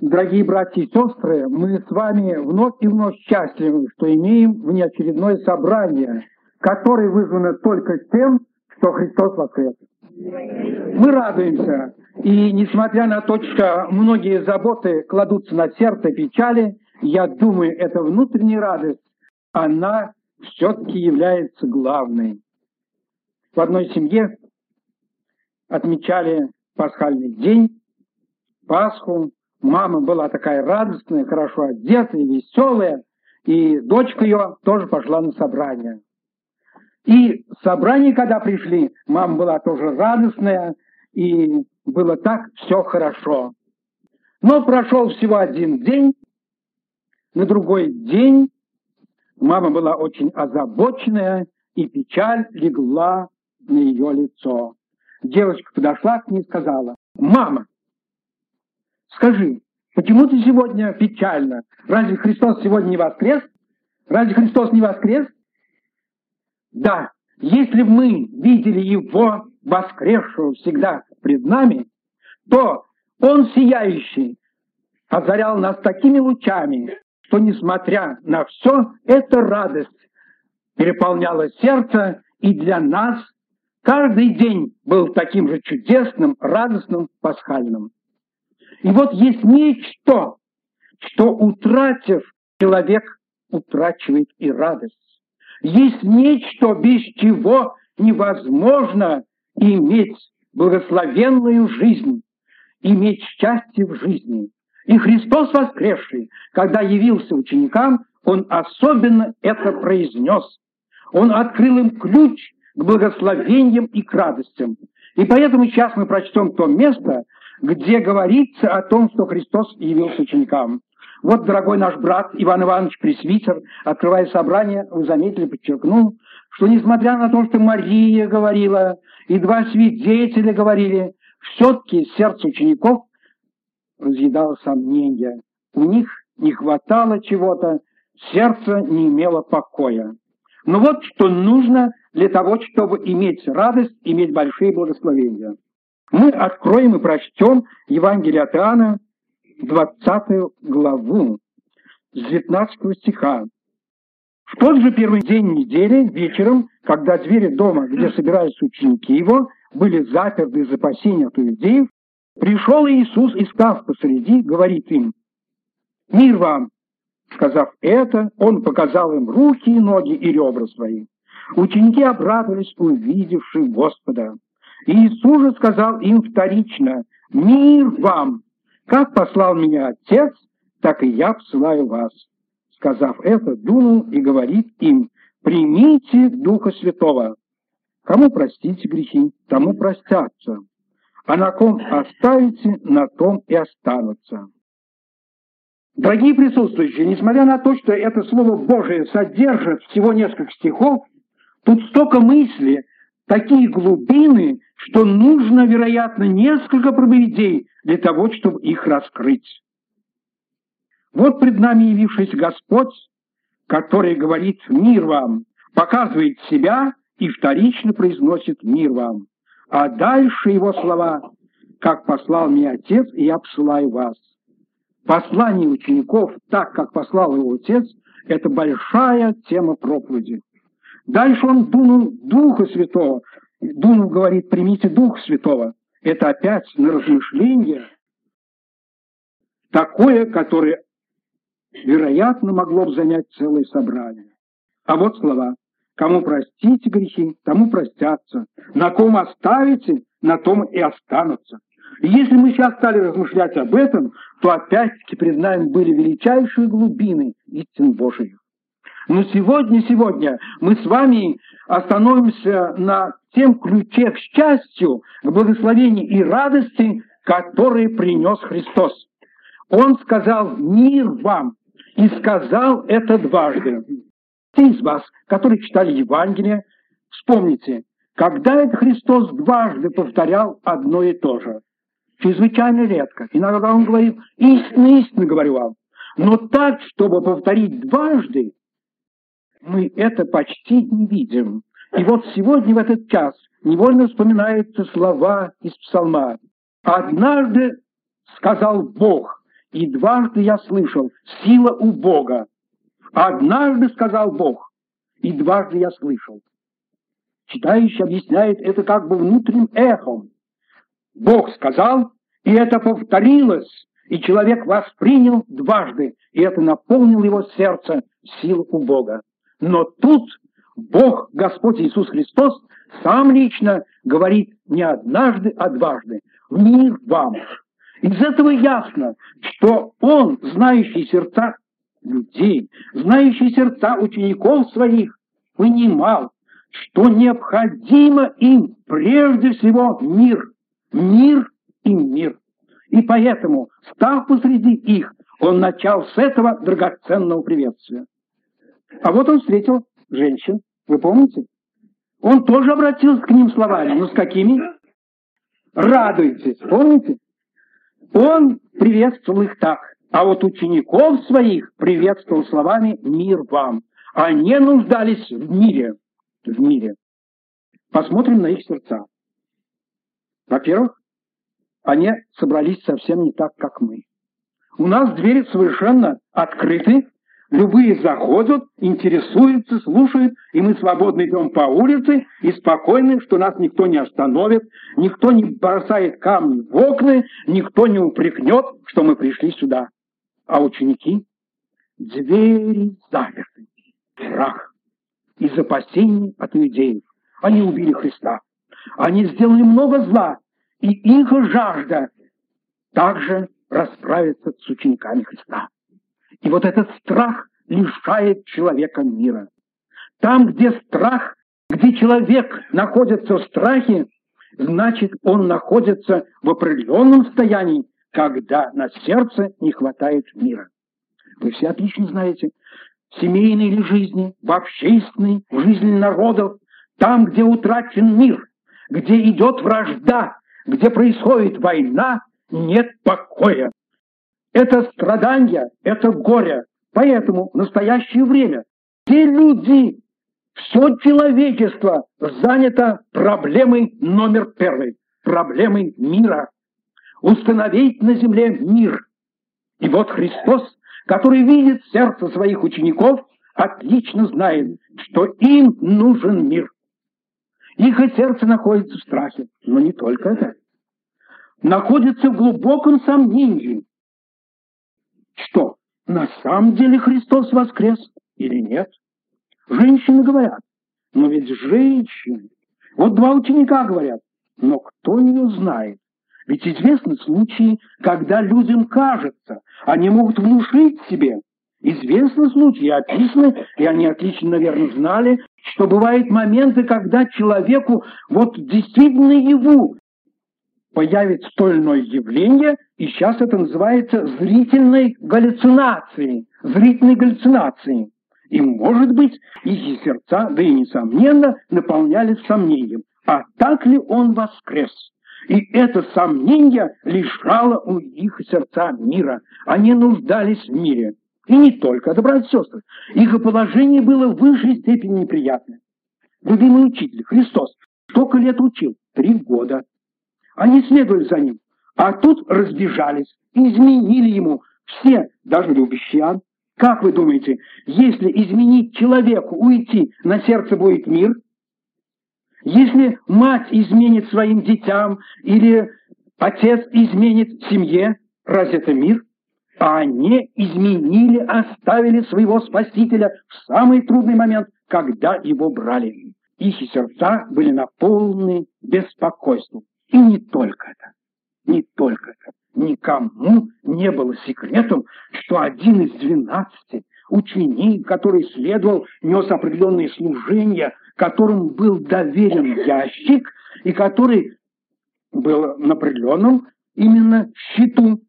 Дорогие братья и сестры, мы с вами вновь и вновь счастливы, что имеем внеочередное собрание, которое вызвано только тем, что Христос воскрес. Мы радуемся, и несмотря на то, что многие заботы кладутся на сердце печали, я думаю, эта внутренняя радость, она все-таки является главной. В одной семье отмечали пасхальный день, Пасху. Мама была такая радостная, хорошо одетая, веселая, и дочка ее тоже пошла на собрание. И собрание, когда пришли, мама была тоже радостная, и было так все хорошо. Но прошел всего один день, на другой день мама была очень озабоченная, и печаль легла на ее лицо. Девочка подошла к ней и сказала, «Мама, скажи, почему ты сегодня печально? Разве Христос сегодня не воскрес? Разве Христос не воскрес?» Да, если мы видели Его воскресшего всегда пред нами, то Он сияющий озарял нас такими лучами, что, несмотря на все, эта радость переполняла сердце, и для нас каждый день был таким же чудесным, радостным, пасхальным. И вот есть нечто, что, утратив, человек утрачивает и радость. Есть нечто, без чего невозможно иметь благословенную жизнь, иметь счастье в жизни. И Христос воскресший, когда явился ученикам, Он особенно это произнес. Он открыл им ключ к благословениям и к радостям. И поэтому сейчас мы прочтем то место, где говорится о том, что Христос явился ученикам. Вот, дорогой наш брат Иван Иванович Пресвитер, открывая собрание, вы заметили, подчеркнул, что несмотря на то, что Мария говорила, и два свидетеля говорили, все-таки сердце учеников разъедало сомнения. У них не хватало чего-то, сердце не имело покоя. Но вот что нужно для того, чтобы иметь радость, иметь большие благословения. Мы откроем и прочтем Евангелие от Иоанна, 20 главу, с 19 стиха. В тот же первый день недели, вечером, когда двери дома, где собирались ученики его, были заперты из опасения от иудеев, пришел Иисус и, став посреди, говорит им, «Мир вам!» Сказав это, он показал им руки и ноги и ребра свои. Ученики обрадовались, увидевши Господа. Иисус же сказал им вторично, «Мир вам! Как послал меня Отец, так и я посылаю вас». Сказав это, дунул и говорит им, «Примите Духа Святого. Кому простите грехи, тому простятся, а на ком оставите, на том и останутся». Дорогие присутствующие, несмотря на то, что это Слово Божие содержит всего несколько стихов, тут столько мысли, такие глубины, что нужно, вероятно, несколько проповедей для того, чтобы их раскрыть. Вот пред нами явившийся Господь, который говорит «мир вам», показывает себя и вторично произносит «мир вам». А дальше его слова «как послал меня Отец, и я посылаю вас». Послание учеников, так как послал его Отец, это большая тема проповеди. Дальше он дунул Духа Святого. Дунул говорит, примите Духа Святого. Это опять на размышление такое, которое, вероятно, могло бы занять целое собрание. А вот слова. Кому простите грехи, тому простятся. На ком оставите, на том и останутся. Если мы сейчас стали размышлять об этом, то опять-таки перед нами были величайшие глубины истин Божьих. Но сегодня, сегодня мы с вами остановимся на тем ключе к счастью, к благословению и радости, которые принес Христос. Он сказал «Мир вам!» и сказал это дважды. Те из вас, которые читали Евангелие, вспомните, когда это Христос дважды повторял одно и то же. Чрезвычайно редко. Иногда он говорит «истинно, истинно говорю вам». Но так, чтобы повторить дважды, мы это почти не видим. И вот сегодня в этот час невольно вспоминаются слова из псалма. «Однажды сказал Бог, и дважды я слышал, сила у Бога. Однажды сказал Бог, и дважды я слышал. Читающий объясняет это как бы внутренним эхом. Бог сказал, и это повторилось, и человек воспринял дважды, и это наполнило его сердце сил у Бога. Но тут Бог, Господь Иисус Христос, сам лично говорит не однажды, а дважды. Мир вам. Из этого ясно, что Он, знающий сердца людей, знающий сердца учеников своих, понимал, что необходимо им прежде всего мир, мир и мир. И поэтому, став посреди их, он начал с этого драгоценного приветствия. А вот он встретил женщин, вы помните? Он тоже обратился к ним словами, но с какими? Радуйтесь, помните? Он приветствовал их так, а вот учеников своих приветствовал словами «Мир вам». Они нуждались в мире, в мире. Посмотрим на их сердца. Во-первых, они собрались совсем не так, как мы. У нас двери совершенно открыты, любые заходят, интересуются, слушают, и мы свободно идем по улице и спокойны, что нас никто не остановит, никто не бросает камни в окна, никто не упрекнет, что мы пришли сюда. А ученики? Двери заперты. Страх из опасений от иудеев. Они убили Христа. Они сделали много зла, и их жажда также расправиться с учениками Христа. И вот этот страх лишает человека мира. Там, где страх, где человек находится в страхе, значит, он находится в определенном состоянии, когда на сердце не хватает мира. Вы все отлично знаете, в семейной или жизни, в общественной, в жизни народов, там, где утрачен мир, где идет вражда, где происходит война, нет покоя. Это страдания, это горе. Поэтому в настоящее время те люди, все человечество занято проблемой номер первый, проблемой мира. Установить на земле мир. И вот Христос, который видит сердце своих учеников, отлично знает, что им нужен мир. Их сердце находится в страхе, но не только это. Находится в глубоком сомнении, что на самом деле Христос воскрес или нет. Женщины говорят, но ведь женщины. Вот два ученика говорят, но кто ее знает? Ведь известны случаи, когда людям кажется, они могут внушить себе. Известны случаи, описаны, и они отлично, наверное, знали, что бывают моменты, когда человеку вот действительно его появится то или иное явление, и сейчас это называется зрительной галлюцинацией, зрительной галлюцинацией. И, может быть, их сердца, да и несомненно, наполнялись сомнением, а так ли он воскрес? И это сомнение лишало у их сердца мира. Они нуждались в мире. И не только, это, братья и сестры. Их положение было в высшей степени неприятное. Любимый учитель, Христос, сколько лет учил? Три года. Они следовали за ним. А тут разбежались, изменили ему все, даже любящие. Как вы думаете, если изменить человеку, уйти, на сердце будет мир? Если мать изменит своим детям или отец изменит семье, разве это мир? А они изменили, оставили своего Спасителя в самый трудный момент, когда его брали. Их сердца были наполнены беспокойством. И не только это. Не только это. Никому не было секретом, что один из двенадцати ученик, который следовал, нес определенные служения, которым был доверен ящик, и который был на определенном именно счету,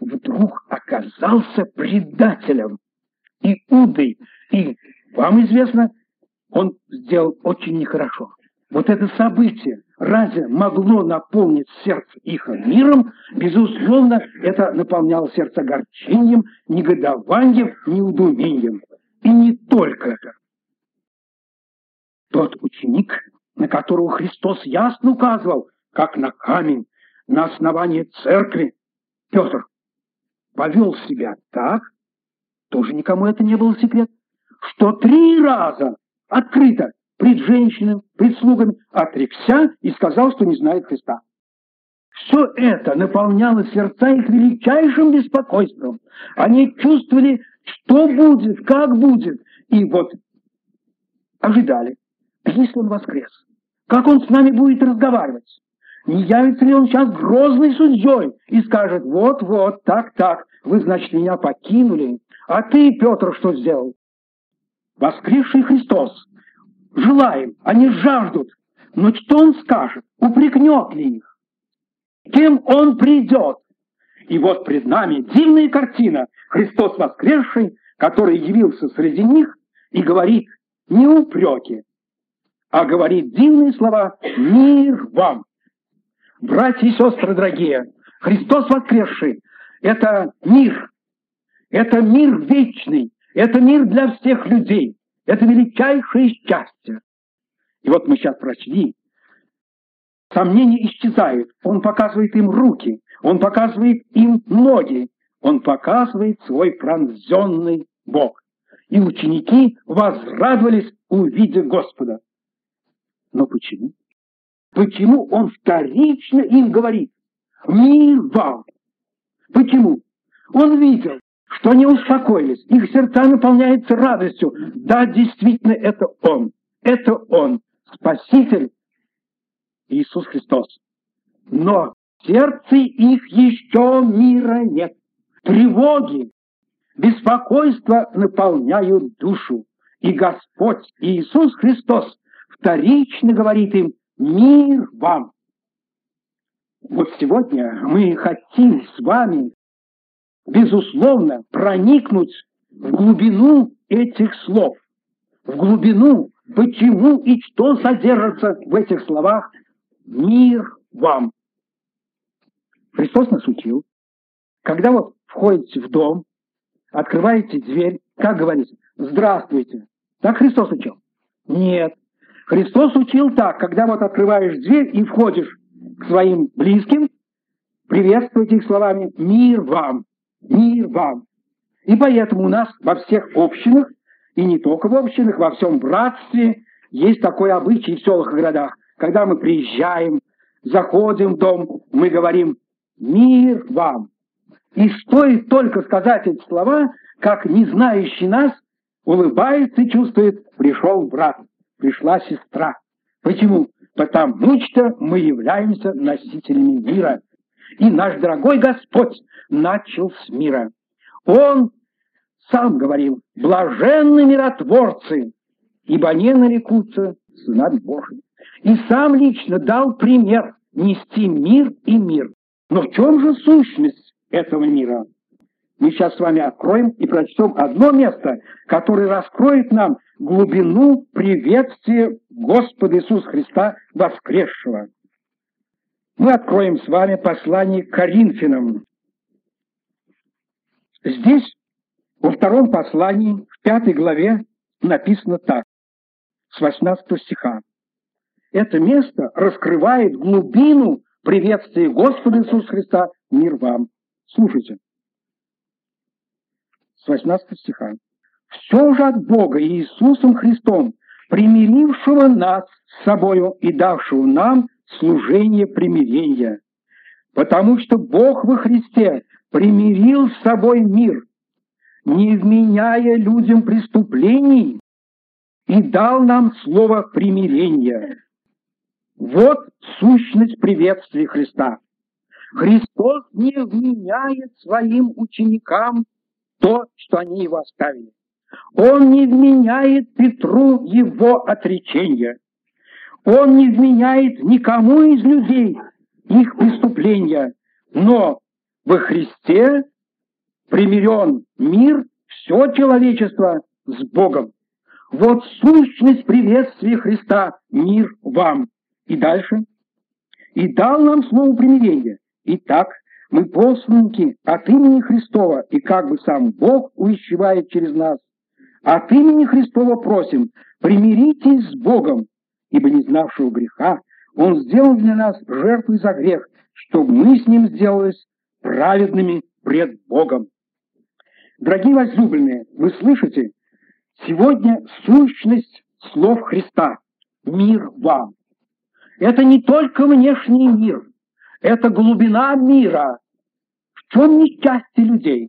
вдруг оказался предателем. Иудой. И вам известно, он сделал очень нехорошо. Вот это событие разве могло наполнить сердце их миром? Безусловно, это наполняло сердце огорчением, негодованием, неудумением. И не только это. Тот ученик, на которого Христос ясно указывал, как на камень, на основании церкви, Петр, повел себя так, тоже никому это не был секрет, что три раза открыто пред женщинами, пред слугами отрекся и сказал, что не знает Христа. Все это наполняло сердца их величайшим беспокойством. Они чувствовали, что будет, как будет. И вот ожидали, если он воскрес, как он с нами будет разговаривать. Не явится ли он сейчас грозной судьей и скажет, вот-вот, так-так, вы, значит, меня покинули, а ты, Петр, что сделал? Воскресший Христос. Желаем, они жаждут. Но что он скажет? Упрекнет ли их? Кем он придет? И вот пред нами дивная картина. Христос воскресший, который явился среди них и говорит не упреки, а говорит дивные слова «Мир вам!» Братья и сестры дорогие, Христос воскресший – это мир, это мир вечный, это мир для всех людей, это величайшее счастье. И вот мы сейчас прочли, сомнения исчезают, он показывает им руки, он показывает им ноги, он показывает свой пронзенный Бог. И ученики возрадовались, увидя Господа. Но почему? Почему он вторично им говорит «Мир вам»? Почему? Он видел, что они успокоились, их сердца наполняются радостью. Да, действительно, это Он. Это Он, Спаситель Иисус Христос. Но в сердце их еще мира нет. Тревоги, беспокойство наполняют душу. И Господь Иисус Христос вторично говорит им Мир вам! Вот сегодня мы хотим с вами, безусловно, проникнуть в глубину этих слов, в глубину, почему и что содержится в этих словах «Мир вам». Христос нас учил, когда вот входите в дом, открываете дверь, как говорится, «Здравствуйте». Так Христос учил? Нет. Христос учил так, когда вот открываешь дверь и входишь к своим близким, приветствуйте их словами «Мир вам! Мир вам!» И поэтому у нас во всех общинах, и не только в общинах, во всем братстве, есть такой обычай в селах и городах. Когда мы приезжаем, заходим в дом, мы говорим «Мир вам!» И стоит только сказать эти слова, как не знающий нас улыбается и чувствует «Пришел брат» пришла сестра. Почему? Потому что мы являемся носителями мира. И наш дорогой Господь начал с мира. Он сам говорил, блаженны миротворцы, ибо они нарекутся сынами Божьими. И сам лично дал пример нести мир и мир. Но в чем же сущность этого мира? Мы сейчас с вами откроем и прочтем одно место, которое раскроет нам глубину приветствия Господа Иисуса Христа воскресшего. Мы откроем с вами послание к Коринфянам. Здесь, во втором послании, в пятой главе, написано так, с 18 стиха. Это место раскрывает глубину приветствия Господа Иисуса Христа, мир вам. Слушайте. С 18 стиха. Все же от Бога и Иисусом Христом, примирившего нас с собою и давшего нам служение примирения. Потому что Бог во Христе примирил с собой мир, не вменяя людям преступлений, и дал нам слово примирения. Вот сущность приветствия Христа. Христос не вменяет своим ученикам то, что они его оставили. Он не вменяет Петру его отречения. Он не вменяет никому из людей их преступления. Но во Христе примирен мир, все человечество с Богом. Вот сущность приветствия Христа, мир вам. И дальше. И дал нам слово примирения. Итак, мы посланники от имени Христова, и как бы сам Бог увещевает через нас, от имени Христова просим, примиритесь с Богом, ибо не знавшего греха Он сделал для нас жертву за грех, чтобы мы с Ним сделались праведными пред Богом. Дорогие возлюбленные, вы слышите? Сегодня сущность слов Христа. Мир вам. Это не только внешний мир, это глубина мира. В чем несчастье людей?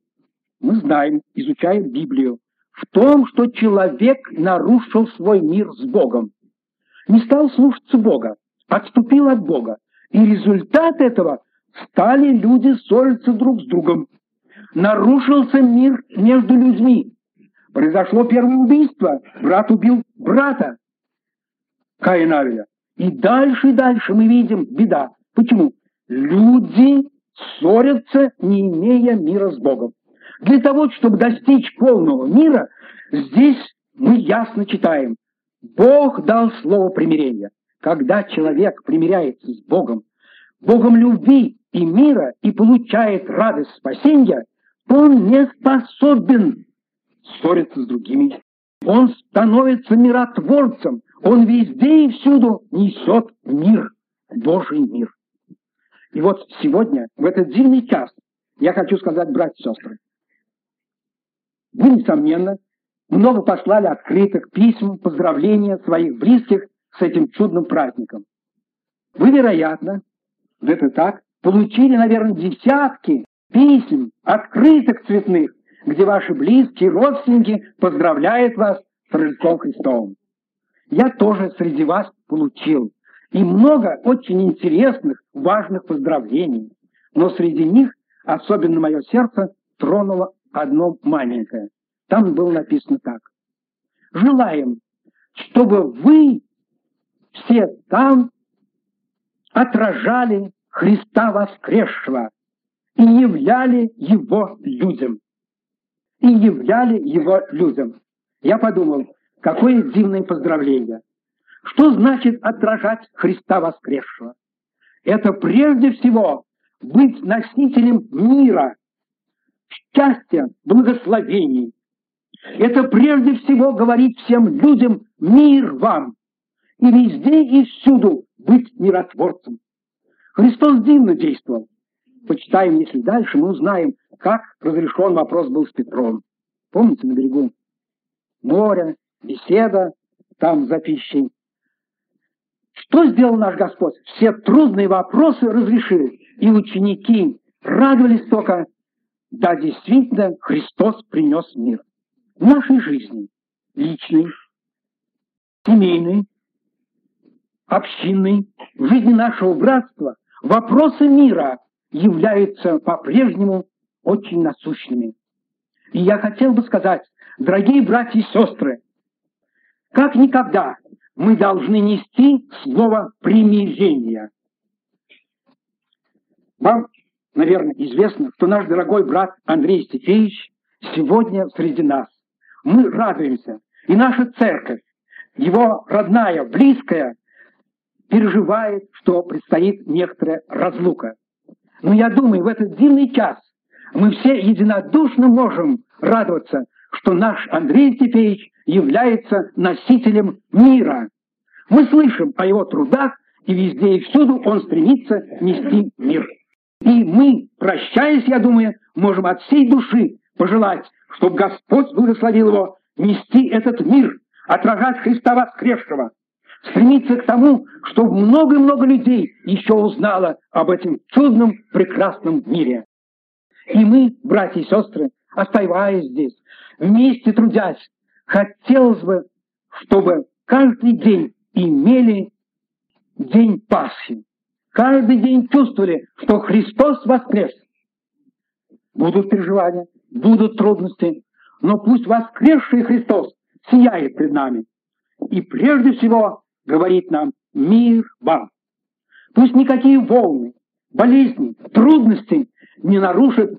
Мы знаем, изучая Библию, в том, что человек нарушил свой мир с Богом. Не стал слушаться Бога, отступил от Бога. И результат этого стали люди ссориться друг с другом. Нарушился мир между людьми. Произошло первое убийство. Брат убил брата. Каин И дальше и дальше мы видим беда. Почему? Люди ссорятся, не имея мира с Богом. Для того, чтобы достичь полного мира, здесь мы ясно читаем. Бог дал слово примирения. Когда человек примиряется с Богом, Богом любви и мира и получает радость спасения, он не способен ссориться с другими. Он становится миротворцем, он везде и всюду несет мир, Божий мир. И вот сегодня, в этот дивный час, я хочу сказать, братья и сестры, вы, несомненно, много послали открыток, писем, поздравления своих близких с этим чудным праздником. Вы, вероятно, это так, получили, наверное, десятки писем, открыток цветных, где ваши близкие, родственники поздравляют вас с Рождеством Христовым. Я тоже среди вас получил. И много очень интересных, важных поздравлений. Но среди них особенно мое сердце тронуло одно маленькое. Там было написано так. Желаем, чтобы вы все там отражали Христа воскресшего и являли Его людям. И являли Его людям. Я подумал, какое дивное поздравление. Что значит отражать Христа воскресшего? Это прежде всего быть носителем мира, счастья, благословений. Это прежде всего говорить всем людям «мир вам» и везде и всюду быть миротворцем. Христос дивно действовал. Почитаем, если дальше, мы узнаем, как разрешен вопрос был с Петром. Помните, на берегу моря, беседа, там за пищей. Что сделал наш Господь? Все трудные вопросы разрешил. И ученики радовались только, да, действительно, Христос принес мир. В нашей жизни, личной, семейной, общинной, в жизни нашего братства, вопросы мира являются по-прежнему очень насущными. И я хотел бы сказать, дорогие братья и сестры, как никогда мы должны нести слово примирения. Вам, наверное, известно, что наш дорогой брат Андрей Стефеевич сегодня среди нас. Мы радуемся, и наша церковь, его родная, близкая, переживает, что предстоит некоторая разлука. Но я думаю, в этот дивный час мы все единодушно можем радоваться, что наш Андрей Степеевич является носителем мира. Мы слышим о его трудах, и везде и всюду он стремится нести мир. И мы, прощаясь, я думаю, можем от всей души пожелать, чтобы Господь благословил его нести этот мир, отражать Христа воскресшего, стремиться к тому, чтобы много-много людей еще узнало об этом чудном, прекрасном мире. И мы, братья и сестры, оставаясь здесь, вместе трудясь, хотелось бы, чтобы каждый день имели день Пасхи. Каждый день чувствовали, что Христос воскрес. Будут переживания, будут трудности, но пусть воскресший Христос сияет пред нами. И прежде всего говорит нам «Мир вам». Пусть никакие волны, болезни, трудности не нарушат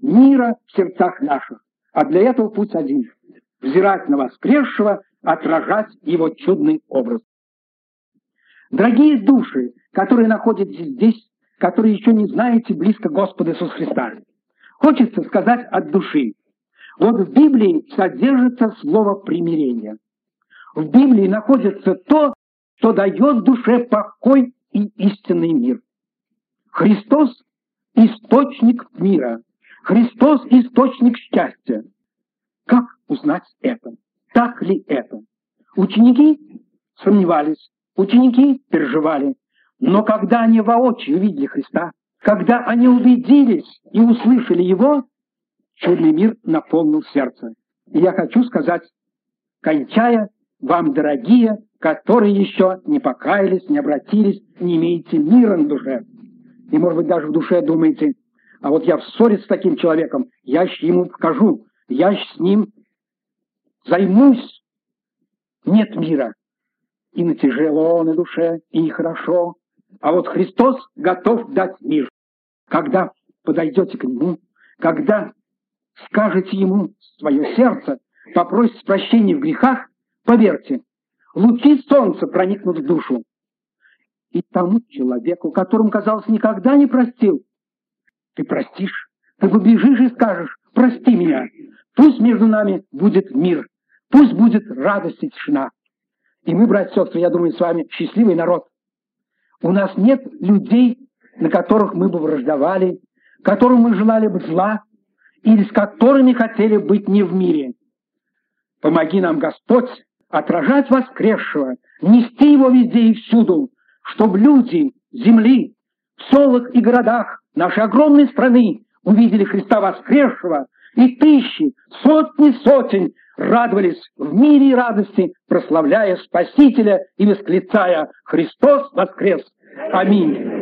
мира в сердцах наших. А для этого путь один — взирать на воскресшего, отражать его чудный образ. Дорогие души, которые находятся здесь, которые еще не знаете близко Господа Иисуса Христа, хочется сказать от души. Вот в Библии содержится слово примирения. В Библии находится то, что дает душе покой и истинный мир. Христос – источник мира. Христос – источник счастья. Как узнать это? Так ли это? Ученики сомневались, ученики переживали. Но когда они воочию увидели Христа, когда они убедились и услышали Его, чудный мир наполнил сердце. И я хочу сказать, кончая, вам, дорогие, которые еще не покаялись, не обратились, не имеете мира на душе. И, может быть, даже в душе думаете, а вот я в ссоре с таким человеком, я ему покажу, я с ним займусь. Нет мира. И на тяжело на душе, и нехорошо. А вот Христос готов дать мир. Когда подойдете к Нему, когда скажете Ему свое сердце, попросите прощения в грехах, поверьте, лучи солнца проникнут в душу. И тому человеку, которому, казалось, никогда не простил, ты простишь, ты побежишь и скажешь, прости меня, пусть между нами будет мир, пусть будет радость и тишина. И мы, братья и сестры, я думаю, с вами счастливый народ. У нас нет людей, на которых мы бы враждовали, которым мы желали бы зла, или с которыми хотели быть не в мире. Помоги нам, Господь, отражать воскресшего, нести его везде и всюду, чтобы люди земли, в селах и городах нашей огромной страны увидели Христа воскресшего, и тысячи, сотни сотен радовались в мире и радости, прославляя Спасителя и восклицая «Христос воскрес!» Аминь.